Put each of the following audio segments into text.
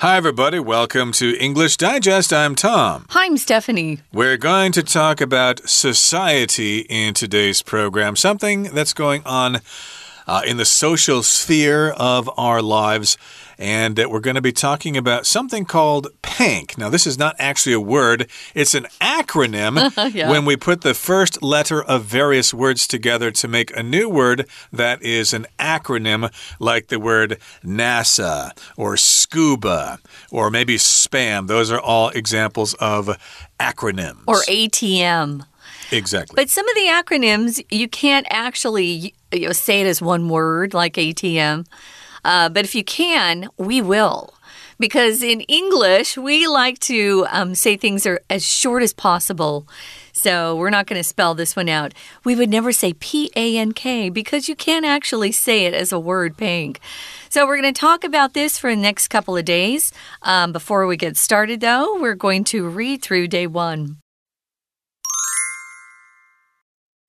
Hi, everybody. Welcome to English Digest. I'm Tom. Hi, I'm Stephanie. We're going to talk about society in today's program, something that's going on uh, in the social sphere of our lives and we're going to be talking about something called PANK. Now, this is not actually a word, it's an acronym yeah. when we put the first letter of various words together to make a new word that is an acronym, like the word NASA or scuba or maybe spam. Those are all examples of acronyms. Or ATM. Exactly. But some of the acronyms, you can't actually you know, say it as one word, like ATM. Uh, but if you can, we will. Because in English, we like to um, say things are as short as possible. So we're not going to spell this one out. We would never say P A N K because you can't actually say it as a word, pank. So we're going to talk about this for the next couple of days. Um, before we get started, though, we're going to read through day one.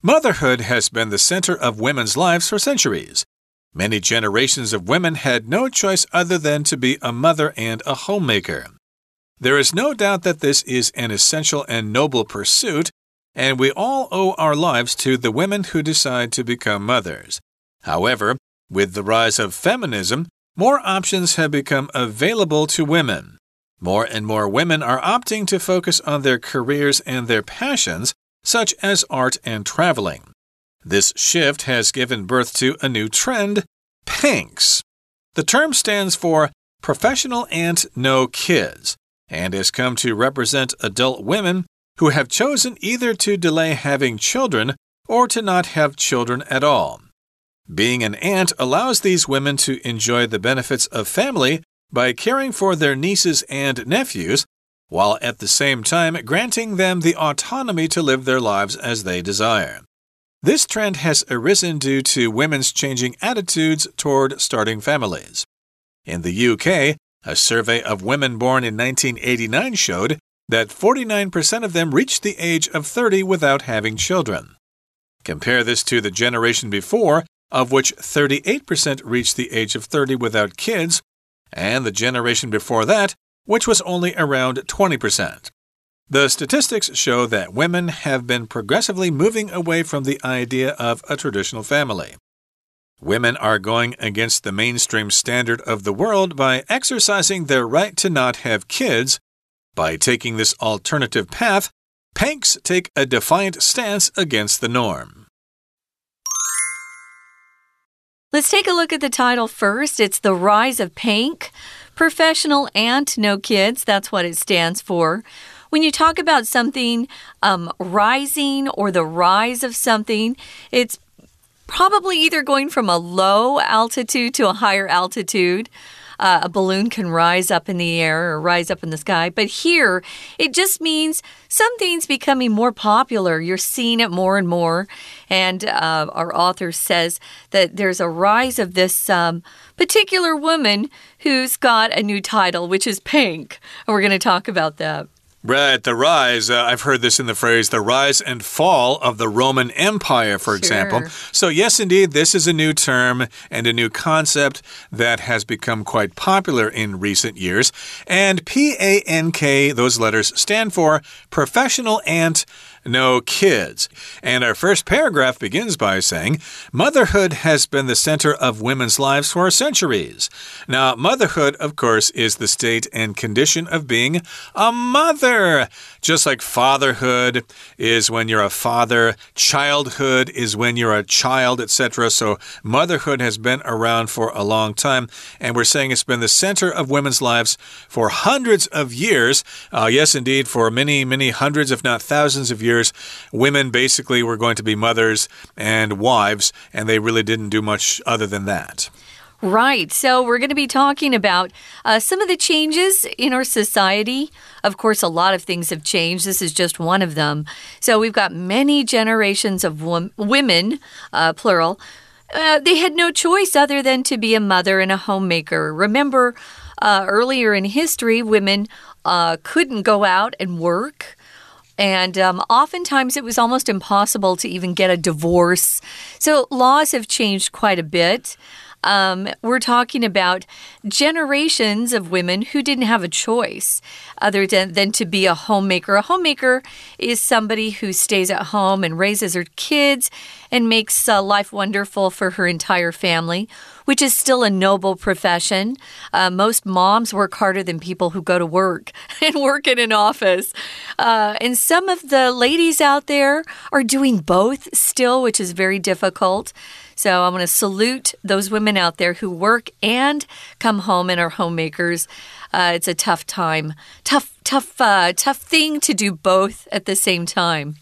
Motherhood has been the center of women's lives for centuries. Many generations of women had no choice other than to be a mother and a homemaker. There is no doubt that this is an essential and noble pursuit, and we all owe our lives to the women who decide to become mothers. However, with the rise of feminism, more options have become available to women. More and more women are opting to focus on their careers and their passions, such as art and traveling. This shift has given birth to a new trend PANKS. The term stands for Professional Aunt No Kids and has come to represent adult women who have chosen either to delay having children or to not have children at all. Being an aunt allows these women to enjoy the benefits of family by caring for their nieces and nephews, while at the same time granting them the autonomy to live their lives as they desire. This trend has arisen due to women's changing attitudes toward starting families. In the UK, a survey of women born in 1989 showed that 49% of them reached the age of 30 without having children. Compare this to the generation before, of which 38% reached the age of 30 without kids, and the generation before that, which was only around 20%. The statistics show that women have been progressively moving away from the idea of a traditional family. Women are going against the mainstream standard of the world by exercising their right to not have kids. By taking this alternative path, Panks take a defiant stance against the norm. Let's take a look at the title first. It's The Rise of Pank. Professional Aunt No Kids, that's what it stands for when you talk about something um, rising or the rise of something, it's probably either going from a low altitude to a higher altitude. Uh, a balloon can rise up in the air or rise up in the sky. But here, it just means something's becoming more popular. You're seeing it more and more. And uh, our author says that there's a rise of this um, particular woman who's got a new title, which is Pank. And we're going to talk about that. Right, the rise. Uh, I've heard this in the phrase the rise and fall of the Roman Empire, for sure. example. So, yes, indeed, this is a new term and a new concept that has become quite popular in recent years. And P A N K, those letters stand for Professional Aunt no kids. And our first paragraph begins by saying, Motherhood has been the center of women's lives for centuries. Now, motherhood, of course, is the state and condition of being a mother. Just like fatherhood is when you're a father, childhood is when you're a child, etc. So, motherhood has been around for a long time. And we're saying it's been the center of women's lives for hundreds of years. Uh, yes, indeed, for many, many hundreds, if not thousands of years years, women basically were going to be mothers and wives, and they really didn't do much other than that. Right. So, we're going to be talking about uh, some of the changes in our society. Of course, a lot of things have changed. This is just one of them. So, we've got many generations of women, uh, plural. Uh, they had no choice other than to be a mother and a homemaker. Remember, uh, earlier in history, women uh, couldn't go out and work. And um, oftentimes it was almost impossible to even get a divorce. So laws have changed quite a bit. Um, we're talking about generations of women who didn't have a choice other than, than to be a homemaker. A homemaker is somebody who stays at home and raises her kids and makes uh, life wonderful for her entire family, which is still a noble profession. Uh, most moms work harder than people who go to work and work in an office. Uh, and some of the ladies out there are doing both still, which is very difficult. So I want to salute those women out there who work and come home and are homemakers. Uh, it's a tough time, tough, tough, uh, tough thing to do both at the same time.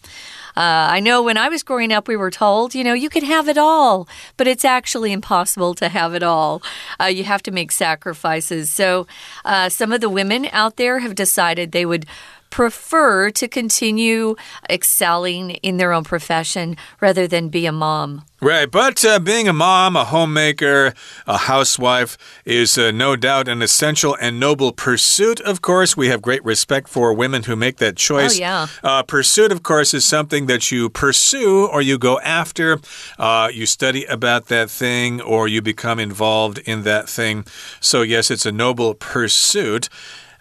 Uh, I know when I was growing up, we were told, you know, you can have it all, but it's actually impossible to have it all. Uh, you have to make sacrifices. So, uh, some of the women out there have decided they would prefer to continue excelling in their own profession rather than be a mom. Right, but uh, being a mom, a homemaker, a housewife is uh, no doubt an essential and noble pursuit. Of course, we have great respect for women who make that choice. Oh, yeah. Uh, pursuit, of course, is something that you pursue or you go after. Uh, you study about that thing or you become involved in that thing. So, yes, it's a noble pursuit.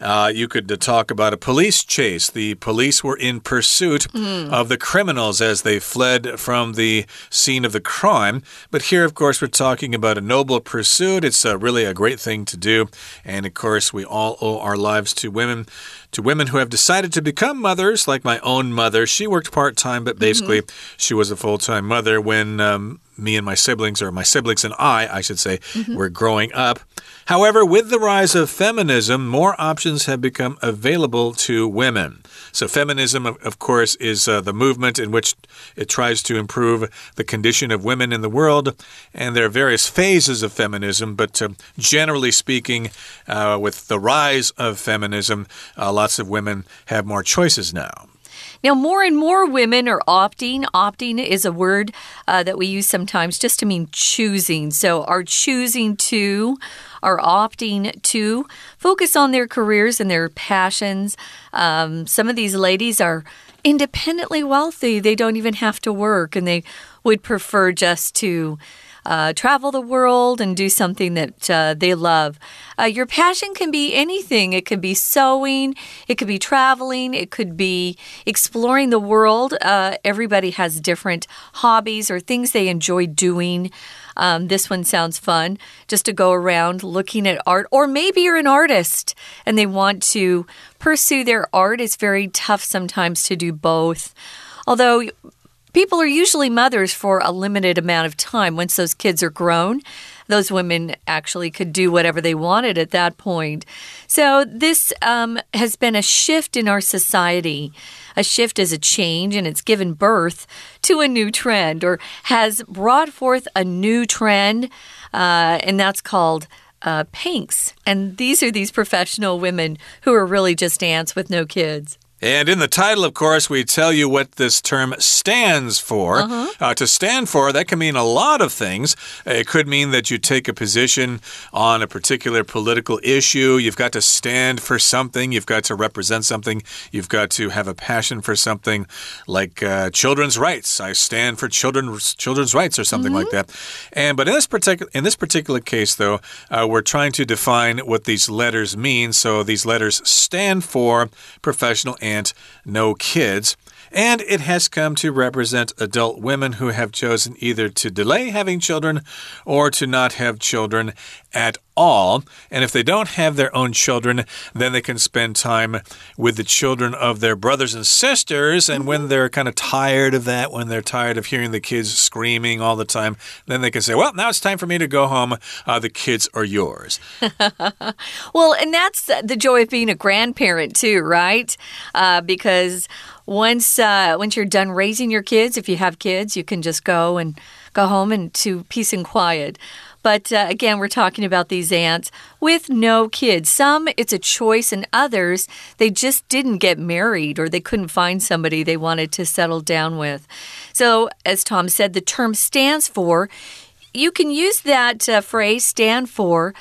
Uh, you could uh, talk about a police chase. The police were in pursuit mm. of the criminals as they fled from the scene of the crime. But here, of course, we're talking about a noble pursuit. It's uh, really a great thing to do. And of course, we all owe our lives to women to women who have decided to become mothers, like my own mother. She worked part time, but basically, mm -hmm. she was a full time mother when um, me and my siblings, or my siblings and I, I should say, mm -hmm. were growing up. However, with the rise of feminism, more options have become available to women. So, feminism, of course, is uh, the movement in which it tries to improve the condition of women in the world. And there are various phases of feminism, but uh, generally speaking, uh, with the rise of feminism, uh, lots of women have more choices now. Now, more and more women are opting. Opting is a word uh, that we use sometimes just to mean choosing. So, are choosing to, are opting to focus on their careers and their passions. Um, some of these ladies are independently wealthy, they don't even have to work, and they would prefer just to uh, travel the world and do something that uh, they love. Uh, your passion can be anything. It could be sewing, it could be traveling, it could be exploring the world. Uh, everybody has different hobbies or things they enjoy doing. Um, this one sounds fun just to go around looking at art. Or maybe you're an artist and they want to pursue their art. It's very tough sometimes to do both. Although People are usually mothers for a limited amount of time. Once those kids are grown, those women actually could do whatever they wanted at that point. So, this um, has been a shift in our society. A shift is a change, and it's given birth to a new trend or has brought forth a new trend, uh, and that's called. Uh, Panks. And these are these professional women who are really just aunts with no kids. And in the title, of course, we tell you what this term stands for. Uh -huh. uh, to stand for, that can mean a lot of things. It could mean that you take a position on a particular political issue. You've got to stand for something. You've got to represent something. You've got to have a passion for something like uh, children's rights. I stand for children's children's rights or something mm -hmm. like mm-hmm. that. And but in this particular in this particular case, though, uh, we're trying to define what these letters mean. So these letters stand for professional and no kids. And it has come to represent adult women who have chosen either to delay having children or to not have children at all. And if they don't have their own children, then they can spend time with the children of their brothers and sisters. And when they're kind of tired of that, when they're tired of hearing the kids screaming all the time, then they can say, Well, now it's time for me to go home. Uh, the kids are yours. well, and that's the joy of being a grandparent, too, right? Uh, because once uh, once you're done raising your kids, if you have kids, you can just go and go home and to peace and quiet. But uh, again, we're talking about these aunts with no kids. Some it's a choice, and others they just didn't get married or they couldn't find somebody they wanted to settle down with. So, as Tom said, the term stands for. You can use that uh, phrase stand for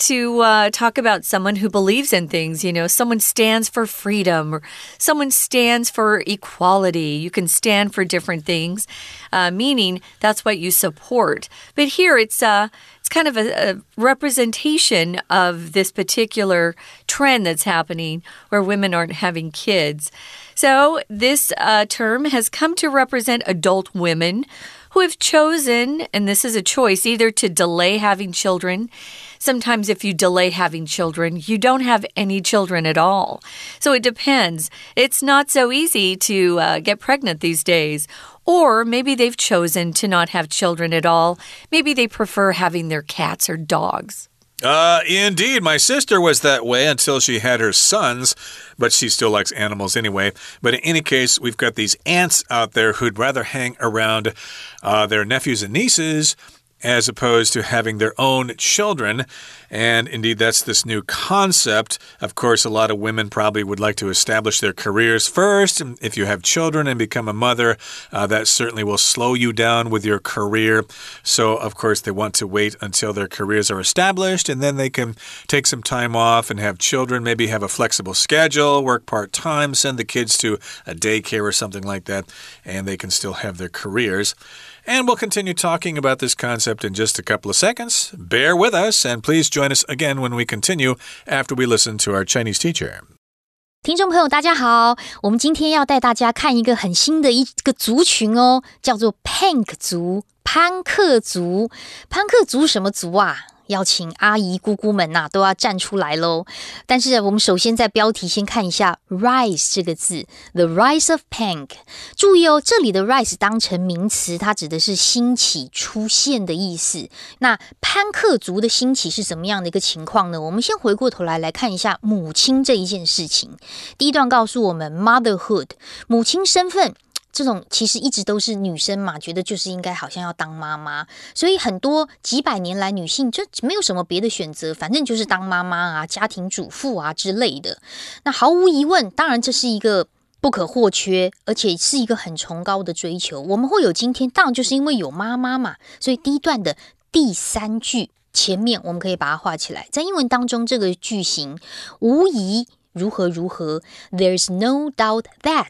to uh, talk about someone who believes in things. You know, someone stands for freedom or someone stands for equality. You can stand for different things, uh, meaning that's what you support. But here it's uh, kind of a, a representation of this particular trend that's happening where women aren't having kids. So, this uh, term has come to represent adult women who have chosen, and this is a choice, either to delay having children. Sometimes, if you delay having children, you don't have any children at all. So it depends. It's not so easy to uh, get pregnant these days. Or maybe they've chosen to not have children at all. Maybe they prefer having their cats or dogs. Uh, indeed. My sister was that way until she had her sons, but she still likes animals anyway. But in any case, we've got these aunts out there who'd rather hang around uh, their nephews and nieces as opposed to having their own children. And indeed, that's this new concept. Of course, a lot of women probably would like to establish their careers first. If you have children and become a mother, uh, that certainly will slow you down with your career. So, of course, they want to wait until their careers are established and then they can take some time off and have children, maybe have a flexible schedule, work part time, send the kids to a daycare or something like that, and they can still have their careers. And we'll continue talking about this concept in just a couple of seconds. Bear with us, and please join us again when we continue after we listen to our Chinese teacher. 听众朋友，大家好！我们今天要带大家看一个很新的一个族群哦，叫做 Pank 族、潘克族。潘克族什么族啊？ 要请阿姨姑姑们呐，都要站出来喽。但是我们首先在标题先看一下 “rise” 这个字，“the rise of punk”。注意哦，这里的 “rise” 当成名词，它指的是兴起、出现的意思。那潘克族的兴起是怎么样的一个情况呢？我们先回过头来来看一下母亲这一件事情。第一段告诉我们，motherhood，母亲身份。这种其实一直都是女生嘛，觉得就是应该好像要当妈妈，所以很多几百年来女性就没有什么别的选择，反正就是当妈妈啊、家庭主妇啊之类的。那毫无疑问，当然这是一个不可或缺，而且是一个很崇高的追求。我们会有今天，当然就是因为有妈妈嘛。所以第一段的第三句前面，我们可以把它画起来，在英文当中这个句型无疑如何如何，There's no doubt that，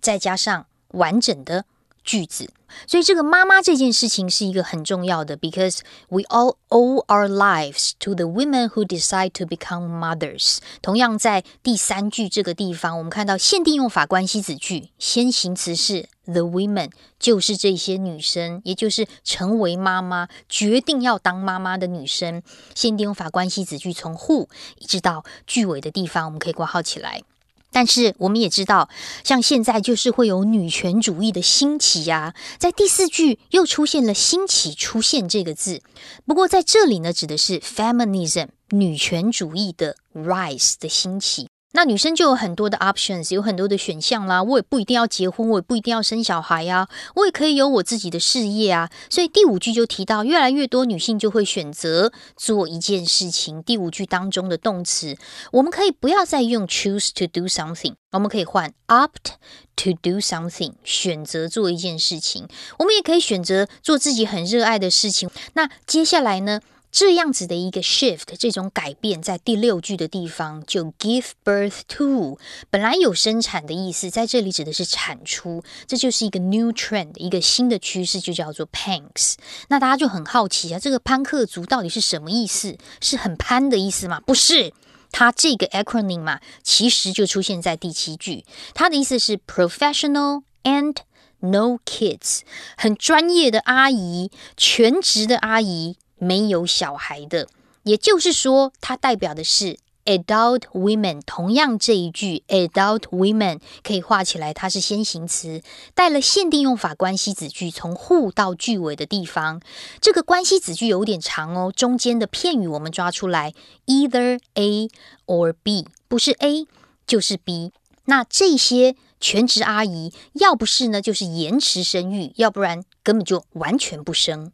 再加上。完整的句子，所以这个妈妈这件事情是一个很重要的，because we all owe our lives to the women who decide to become mothers。同样在第三句这个地方，我们看到限定用法关系子句，先行词是 the women，就是这些女生，也就是成为妈妈、决定要当妈妈的女生。限定用法关系子句从 who 一直到句尾的地方，我们可以挂号起来。但是我们也知道，像现在就是会有女权主义的兴起呀，在第四句又出现了“兴起”出现这个字。不过在这里呢，指的是 feminism 女权主义的 rise 的兴起。那女生就有很多的 options，有很多的选项啦。我也不一定要结婚，我也不一定要生小孩呀，我也可以有我自己的事业啊。所以第五句就提到，越来越多女性就会选择做一件事情。第五句当中的动词，我们可以不要再用 choose to do something，我们可以换 opt to do something，选择做一件事情。我们也可以选择做自己很热爱的事情。那接下来呢？这样子的一个 shift，这种改变，在第六句的地方就 give birth to，本来有生产的意思，在这里指的是产出，这就是一个 new trend，一个新的趋势，就叫做 panks。那大家就很好奇啊，这个潘克族到底是什么意思？是很潘的意思吗？不是，它这个 acronym 嘛，其实就出现在第七句，它的意思是 professional and no kids，很专业的阿姨，全职的阿姨。没有小孩的，也就是说，它代表的是 adult women。同样，这一句 adult women 可以画起来，它是先行词，带了限定用法关系子句，从 who 到句尾的地方。这个关系子句有点长哦，中间的片语我们抓出来，either A or B，不是 A 就是 B。那这些全职阿姨，要不是呢，就是延迟生育，要不然根本就完全不生。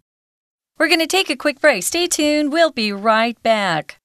We're going to take a quick break. Stay tuned. We'll be right back.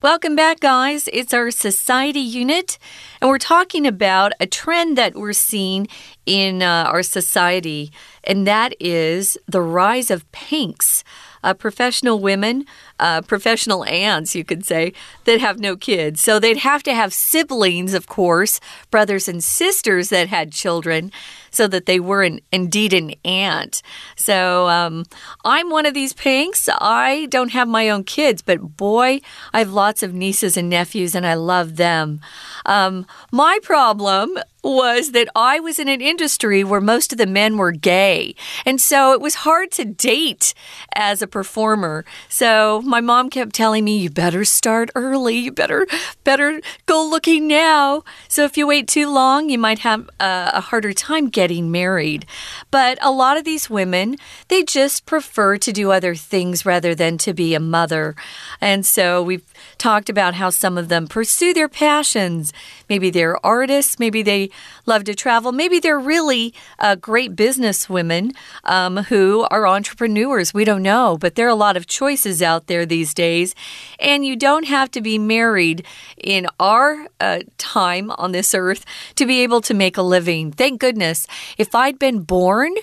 Welcome back, guys. It's our society unit, and we're talking about a trend that we're seeing in uh, our society, and that is the rise of panks uh, professional women uh, professional aunts, you could say, that have no kids. So they'd have to have siblings, of course, brothers and sisters that had children so that they were an, indeed an aunt. So um, I'm one of these panks. I don't have my own kids, but boy, I have lots of nieces and nephews, and I love them. Um, my problem was that I was in an industry where most of the men were gay. And so it was hard to date as a performer. So my mom kept telling me, you better start early. You better, better go looking now. So if you wait too long, you might have a, a harder time getting married. But a lot of these women, they just prefer to do other things rather than to be a mother. And so we've talked about how some of them pursue their passions. Maybe they're artists, maybe they love to travel, maybe they're really uh, great business women um, who are entrepreneurs. We don't know, but there are a lot of choices out there these days. And you don't have to be married in our uh, time on this earth to be able to make a living. Thank goodness. If I'd been born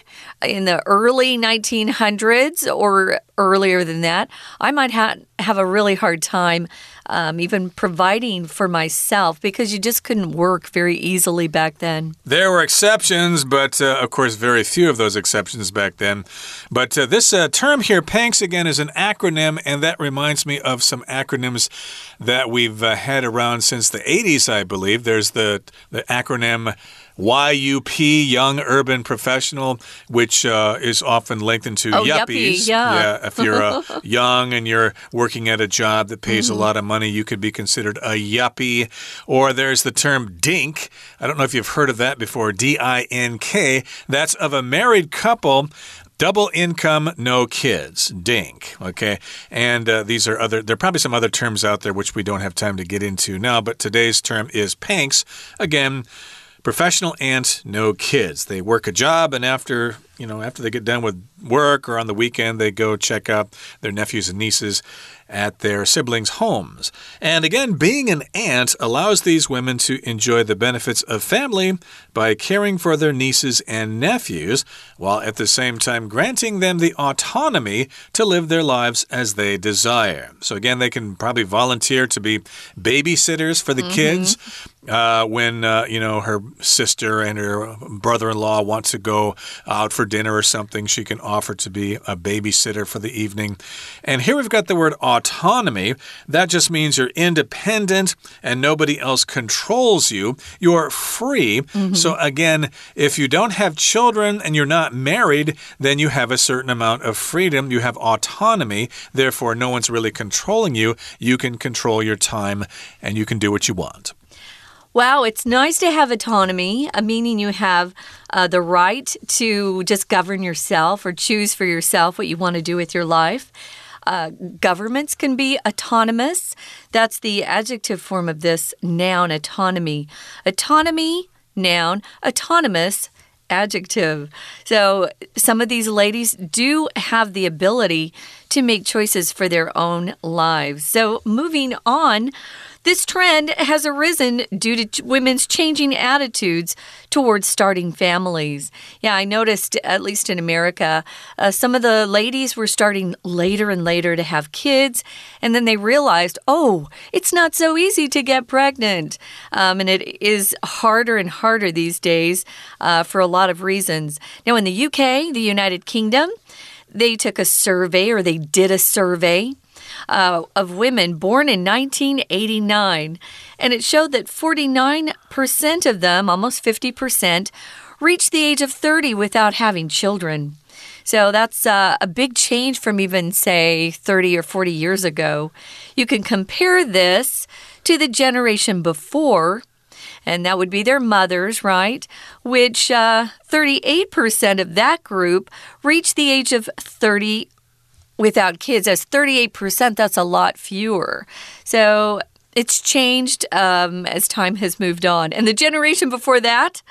in the early 1900s or earlier than that, I might ha have a really hard time um, even providing for myself because you just couldn't work very easily back then. There were exceptions, but uh, of course, very few of those exceptions back then. But uh, this uh, term here, PANKS, again, is an acronym, and that reminds me of some acronyms that we've uh, had around since the 80s, I believe. There's the, the acronym YUP, Young Urban Professional, which uh, is often linked into oh, yuppies. Yuppie, yeah. yeah. If you're uh, young and you're working at a job that pays mm -hmm. a mm-hmm. lot of money, you could be considered a yuppie. Or there's the term dink. I don't know if you've heard of that before. D I N K. That's of a married couple Double income, no kids. Dink. Okay. And uh, these are other, there are probably some other terms out there which we don't have time to get into now, but today's term is PANKS. Again, professional aunt, no kids. They work a job, and after you know, after they get done with work or on the weekend, they go check up their nephews and nieces at their siblings' homes. And again, being an aunt allows these women to enjoy the benefits of family by caring for their nieces and nephews, while at the same time granting them the autonomy to live their lives as they desire. So, again, they can probably volunteer to be babysitters for the mm -hmm. kids. Uh, when uh, you know her sister and her brother-in-law want to go out for dinner or something, she can offer to be a babysitter for the evening. And here we've got the word autonomy. That just means you're independent and nobody else controls you. You're free. Mm -hmm. So, again, if you don't have children and you're not married, then you have a certain amount of freedom. You have autonomy. Therefore, no one's really controlling you. You can control your time and you can do what you want. Wow, it's nice to have autonomy, meaning you have uh, the right to just govern yourself or choose for yourself what you want to do with your life. Uh, governments can be autonomous. That's the adjective form of this noun, autonomy. Autonomy, noun, autonomous, adjective. So some of these ladies do have the ability to make choices for their own lives. So moving on. This trend has arisen due to women's changing attitudes towards starting families. Yeah, I noticed, at least in America, uh, some of the ladies were starting later and later to have kids, and then they realized, oh, it's not so easy to get pregnant. Um, and it is harder and harder these days uh, for a lot of reasons. Now, in the UK, the United Kingdom, they took a survey or they did a survey uh, of women born in 1989, and it showed that 49% of them, almost 50%, reached the age of 30 without having children. So that's uh, a big change from even, say, 30 or 40 years ago. You can compare this to the generation before, and that would be their mothers, right? Which uh, 38% of that group reached the age of 30 without kids. As 38%, that's a lot fewer. So it's changed um, as time has moved on. And the generation before that,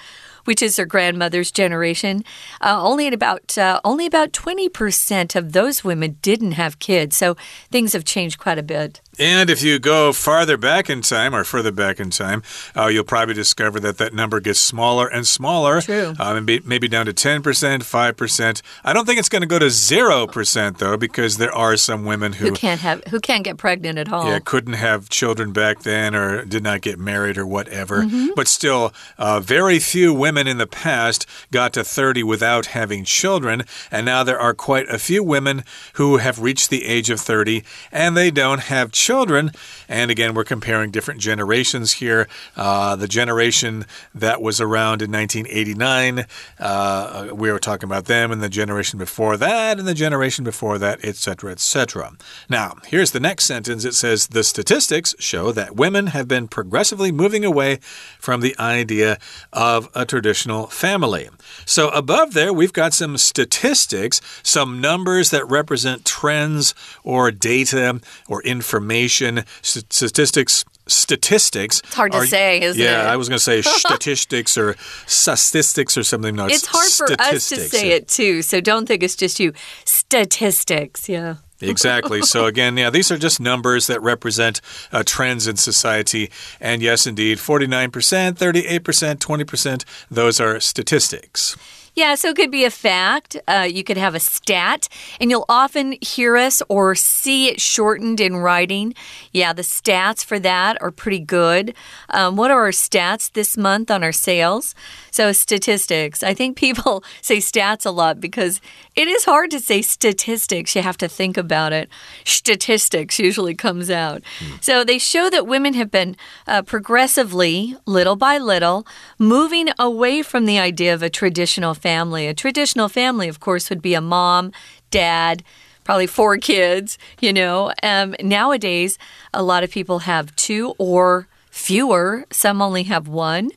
which is their grandmother's generation, uh, only about uh, only about 20% of those women didn't have kids. So things have changed quite a bit. And if you go farther back in time or further back in time, uh, you'll probably discover that that number gets smaller and smaller. True. Uh, maybe, maybe down to 10%, 5%. I don't think it's going to go to 0%, though, because there are some women who, who can't have who can't get pregnant at all. Yeah, couldn't have children back then or did not get married or whatever. Mm -hmm. But still, uh, very few women in the past got to 30 without having children. And now there are quite a few women who have reached the age of 30 and they don't have children children. And again, we're comparing different generations here. Uh, the generation that was around in 1989, uh, we were talking about them, and the generation before that, and the generation before that, etc., etc. Now, here's the next sentence it says The statistics show that women have been progressively moving away from the idea of a traditional family. So, above there, we've got some statistics, some numbers that represent trends or data or information statistics statistics. It's hard to say, isn't yeah, it? Yeah, I was going to say statistics or statistics or something. No, it's, it's hard for us to say it too, so don't think it's just you. Statistics, yeah. Exactly. so, again, yeah, these are just numbers that represent uh, trends in society. And yes, indeed, 49%, 38%, 20%, those are statistics. Yeah, so it could be a fact. Uh, you could have a stat, and you'll often hear us or see it shortened in writing. Yeah, the stats for that are pretty good. Um, what are our stats this month on our sales? So, statistics. I think people say stats a lot because it is hard to say statistics. You have to think about it. Statistics usually comes out. Mm. So, they show that women have been uh, progressively, little by little, moving away from the idea of a traditional family. A traditional family, of course, would be a mom, dad, probably four kids, you know. Um, nowadays, a lot of people have two or fewer, some only have one.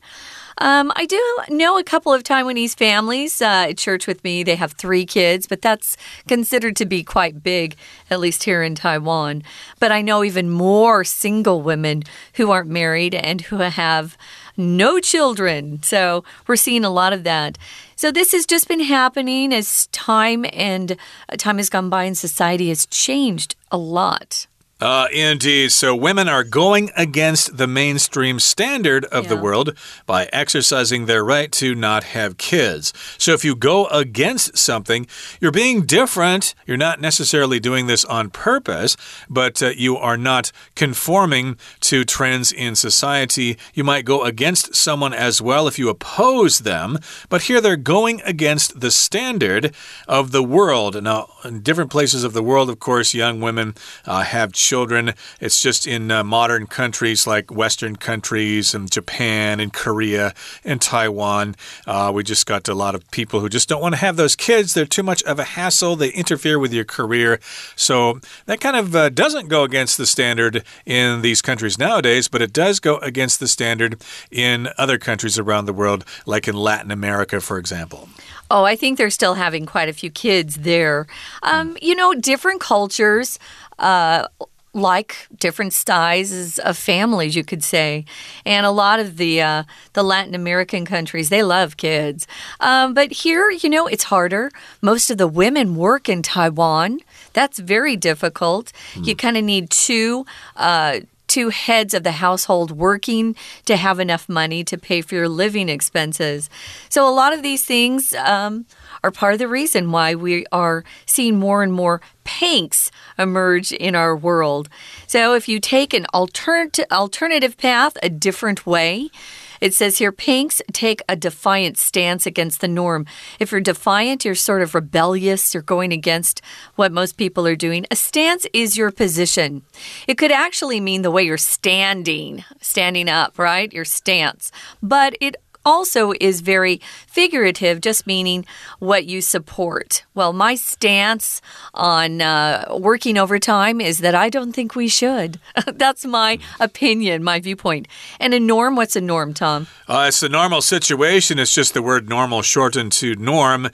Um, I do know a couple of Taiwanese families uh, at church with me. They have three kids, but that's considered to be quite big, at least here in Taiwan. But I know even more single women who aren't married and who have no children. So we're seeing a lot of that. So this has just been happening as time and uh, time has gone by and society has changed a lot. Uh, indeed. So women are going against the mainstream standard of yeah. the world by exercising their right to not have kids. So if you go against something, you're being different. You're not necessarily doing this on purpose, but uh, you are not conforming to trends in society. You might go against someone as well if you oppose them, but here they're going against the standard of the world. Now, in different places of the world, of course, young women uh, have children children. It's just in uh, modern countries like Western countries and Japan and Korea and Taiwan. Uh, we just got a lot of people who just don't want to have those kids. They're too much of a hassle. They interfere with your career. So that kind of uh, doesn't go against the standard in these countries nowadays, but it does go against the standard in other countries around the world, like in Latin America, for example. Oh, I think they're still having quite a few kids there. Um, you know, different cultures. Uh, like different sizes of families, you could say. And a lot of the uh, the Latin American countries, they love kids. Um, but here, you know, it's harder. Most of the women work in Taiwan. That's very difficult. Mm. You kind of need two. Uh, two heads of the household working to have enough money to pay for your living expenses. So, a lot of these things um, are part of the reason why we are seeing more and more panks emerge in our world. So, if you take an alternate alternative path, a different way, it says here panks take a defiant stance against the norm. If you're defiant, you're sort of rebellious, you're going against what most people are doing. A stance is your position. It could actually mean the way you're standing, standing up, right? Your stance. But it also is very figurative, just meaning what you support. Well, my stance on uh, working overtime is that I don't think we should. That's my opinion, my viewpoint. And a norm, what's a norm, Tom? Uh, it's a normal situation. It's just the word normal shortened to norm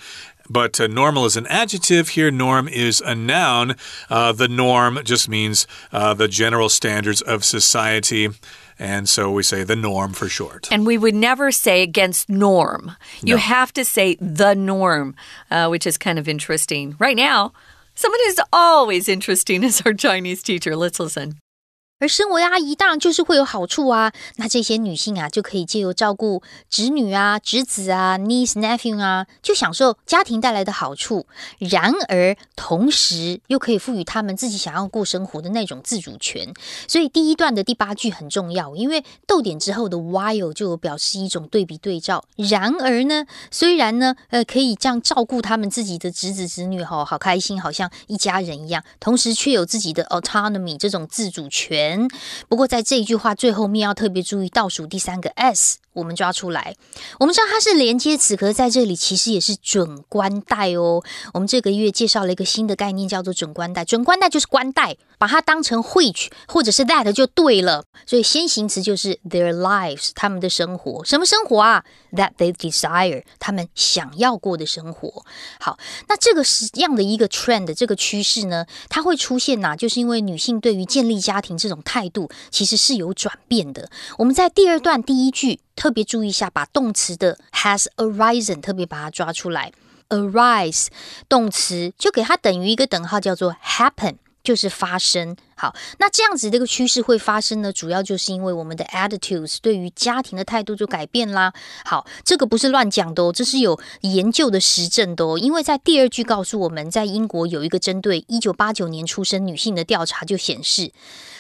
but uh, normal is an adjective. Here, norm is a noun. Uh, the norm just means uh, the general standards of society. And so we say the norm for short. And we would never say against norm. You No. have to say the norm, uh, which is kind of interesting. Right now, someone who's always interesting is our Chinese teacher. Let's listen. 而身为阿姨，当然就是会有好处啊。那这些女性啊，就可以借由照顾侄女啊、侄子啊、niece nephew 啊，就享受家庭带来的好处。然而，同时又可以赋予他们自己想要过生活的那种自主权。所以第一段的第八句很重要，因为逗点之后的 while 就表示一种对比对照。然而呢，虽然呢，呃，可以这样照顾他们自己的侄子侄女，哈，好开心，好像一家人一样，同时却有自己的 autonomy 这种自主权。不过在这一句话最后面要特别注意倒数第三个 s，我们抓出来。我们知道它是连接词，可在这里其实也是准官带哦。我们这个月介绍了一个新的概念，叫做准官带。准官带就是官带，把它当成 which 或者是 that 就对了。所以先行词就是 their lives，他们的生活，什么生活啊？That they desire，他们想要过的生活。好，那这个是样的一个 trend，这个趋势呢，它会出现呐、就是因为女性对于建立家庭这种态度其实是有转变的。我们在第二段第一句特别注意一下，把动词的 has arisen 特别把它抓出来。arise 动词就给它等于一个等号，叫做 happen。就是发生。好，那这样子这个趋势会发生呢，主要就是因为我们的 attitudes 对于家庭的态度就改变啦。好，这个不是乱讲的哦，这是有研究的实证的哦。因为在第二句告诉我们，在英国有一个针对一九八九年出生女性的调查，就显示。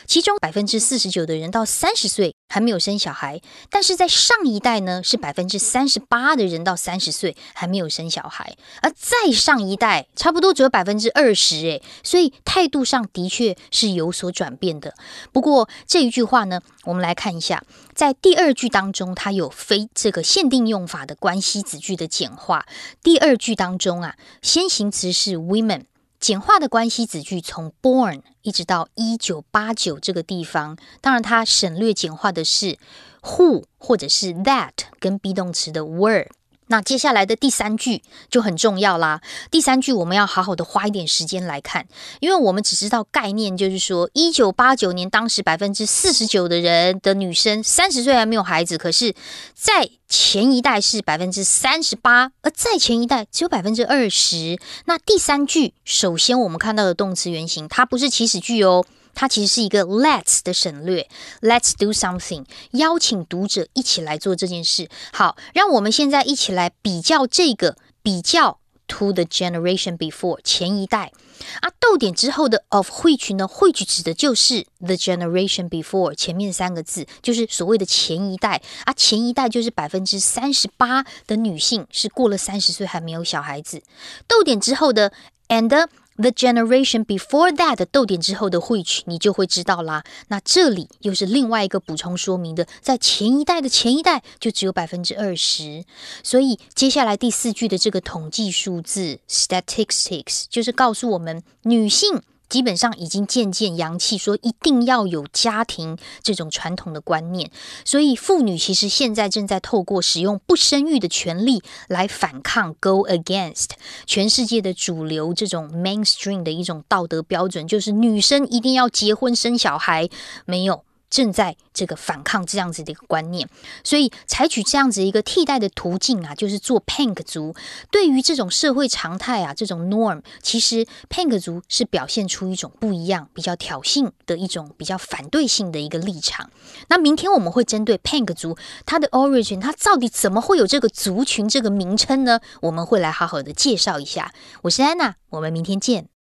其中百分之四十九的人到三十岁还没有生小孩，但是在上一代呢，是百分之三十八的人到三十岁还没有生小孩，而再上一代差不多只有百分之二十，诶，所以态度上的确是有所转变的。不过这一句话呢，我们来看一下，在第二句当中，它有非这个限定用法的关系子句的简化。第二句当中啊，先行词是 women。简化的关系子句从 born 一直到一九八九这个地方，当然它省略简化的是 who 或者是 that 跟 be 动词的 were。那接下来的第三句就很重要啦。第三句我们要好好的花一点时间来看，因为我们只知道概念，就是说一九八九年当时百分之四十九的人的女生三十岁还没有孩子，可是，在前一代是百分之三十八，而在前一代只有百分之二十。那第三句，首先我们看到的动词原形，它不是祈使句哦。它其实是一个 let's 的省略，let's do something，邀请读者一起来做这件事。好，让我们现在一起来比较这个，比较 to the generation before 前一代啊，逗点之后的 of which 呢？which 指的就是 the generation before 前面三个字，就是所谓的前一代啊。前一代就是百分之三十八的女性是过了三十岁还没有小孩子。逗点之后的 and。The generation before that 逗点之后的 which 你就会知道啦。那这里又是另外一个补充说明的，在前一代的前一代就只有百分之二十，所以接下来第四句的这个统计数字 statistics 就是告诉我们女性。基本上已经渐渐扬弃说一定要有家庭这种传统的观念，所以妇女其实现在正在透过使用不生育的权利来反抗 go against 全世界的主流这种 mainstream 的一种道德标准，就是女生一定要结婚生小孩，没有。正在这个反抗这样子的一个观念，所以采取这样子一个替代的途径啊，就是做 Pank 族。对于这种社会常态啊，这种 norm，其实 Pank 族是表现出一种不一样、比较挑衅的一种比较反对性的一个立场。那明天我们会针对 Pank 族它的 origin，它到底怎么会有这个族群这个名称呢？我们会来好好的介绍一下。我是安娜，我们明天见。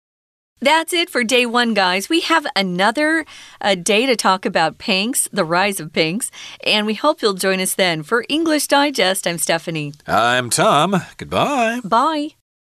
That's it for day one, guys. We have another uh, day to talk about panks, the rise of panks, and we hope you'll join us then. For English Digest, I'm Stephanie. I'm Tom. Goodbye. Bye.